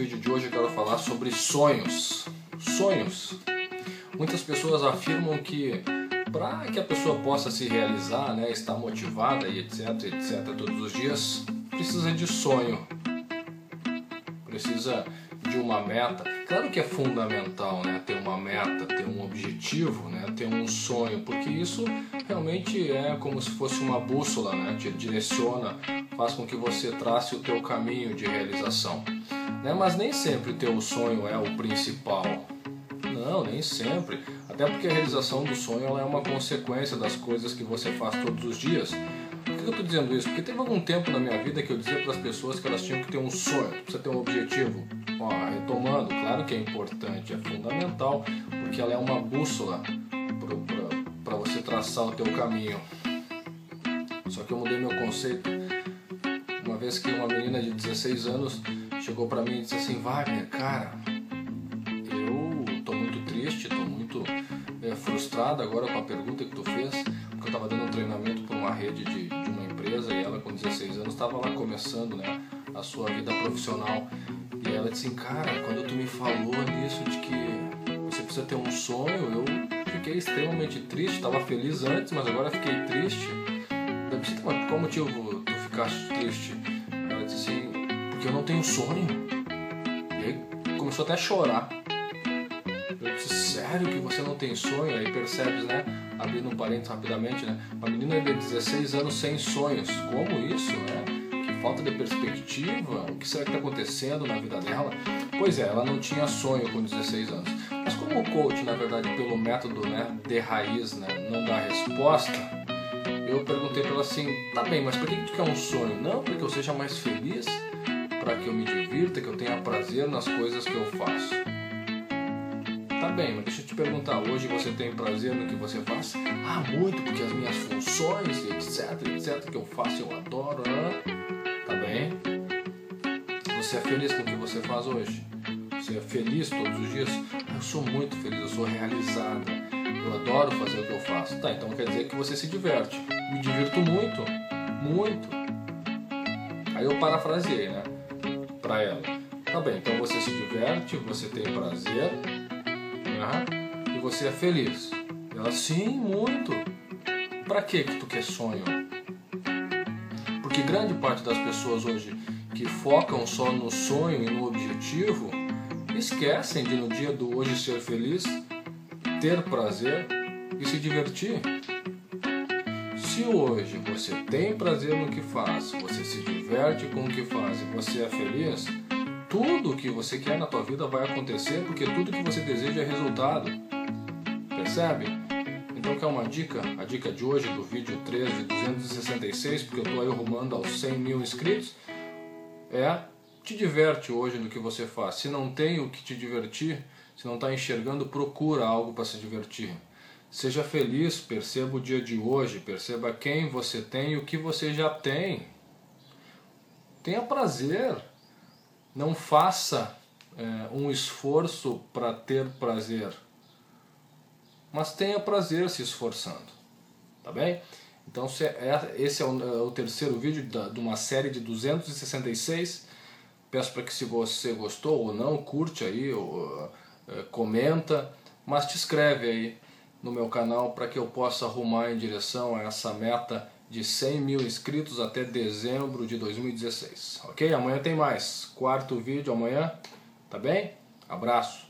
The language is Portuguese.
vídeo de hoje eu quero falar sobre sonhos. Sonhos. Muitas pessoas afirmam que para que a pessoa possa se realizar, né, estar motivada e etc, etc todos os dias, precisa de sonho. Precisa de uma meta. Claro que é fundamental, né, ter uma meta, ter um objetivo, né, ter um sonho, porque isso realmente é como se fosse uma bússola, né, te direciona, faz com que você trace o teu caminho de realização. Né? Mas nem sempre ter o sonho é o principal. Não, nem sempre. Até porque a realização do sonho é uma consequência das coisas que você faz todos os dias. Por que eu estou dizendo isso? Porque teve algum tempo na minha vida que eu dizia para as pessoas que elas tinham que ter um sonho, precisa ter um objetivo. Ó, retomando, claro que é importante, é fundamental, porque ela é uma bússola para você traçar o teu caminho. Só que eu mudei meu conceito. Uma vez que uma menina de 16 anos chegou para mim e disse assim, Wagner, cara, eu tô muito triste, tô muito é, frustrado agora com a pergunta que tu fez, porque eu tava dando um treinamento para uma rede de, de, uma empresa e ela com 16 anos estava lá começando, né, a sua vida profissional. E ela disse assim, cara, quando tu me falou nisso de que você precisa ter um sonho, eu fiquei extremamente triste, estava feliz antes, mas agora fiquei triste. Eu disse, mas qual motivo tu ficaste triste? Ela disse assim, porque eu não tenho sonho. E aí começou até a chorar. Eu disse, sério que você não tem sonho? Aí percebes, né? Abrindo um parênteses rapidamente, né? Uma menina de 16 anos sem sonhos. Como isso, né? Que falta de perspectiva. O que será que está acontecendo na vida dela? Pois é, ela não tinha sonho com 16 anos. Mas como o coach, na verdade, pelo método né, de raiz, né, não dá resposta, eu perguntei para ela assim, tá bem, mas por que tu quer um sonho? Não, para que eu seja mais feliz, para que eu me divirta, que eu tenha prazer nas coisas que eu faço. Tá bem, mas deixa eu te perguntar, hoje você tem prazer no que você faz? Ah, muito, porque as minhas funções, etc, etc, que eu faço, eu adoro, né? Tá bem? Você é feliz com o que você faz hoje? Você é feliz todos os dias? Eu sou muito feliz, eu sou realizada. Eu adoro fazer o que eu faço. Tá, então quer dizer que você se diverte. Me divirto muito, muito. Aí eu parafraseei, né? Pra ela. Tá bem, então você se diverte, você tem prazer, né? E você é feliz. Ela, sim, muito. Pra que que tu quer sonho? Porque grande parte das pessoas hoje que focam só no sonho e no objetivo esquecem de no dia do hoje ser feliz, ter prazer e se divertir. Se hoje você tem prazer no que faz, você se diverte com o que faz e você é feliz, tudo o que você quer na tua vida vai acontecer porque tudo que você deseja é resultado. Percebe? Então quer uma dica? A dica de hoje do vídeo 3 de 266, porque eu estou aí rumando aos 100 mil inscritos, é te diverte hoje no que você faz. Se não tem o que te divertir, se não está enxergando, procura algo para se divertir. Seja feliz, perceba o dia de hoje, perceba quem você tem e o que você já tem. Tenha prazer. Não faça é, um esforço para ter prazer. Mas tenha prazer se esforçando. Tá bem? Então é, esse é o, é o terceiro vídeo de uma série de 266 Peço para que se você gostou ou não, curte aí, ou, é, comenta, mas te inscreve aí no meu canal para que eu possa arrumar em direção a essa meta de 100 mil inscritos até dezembro de 2016. Ok? Amanhã tem mais. Quarto vídeo amanhã. Tá bem? Abraço.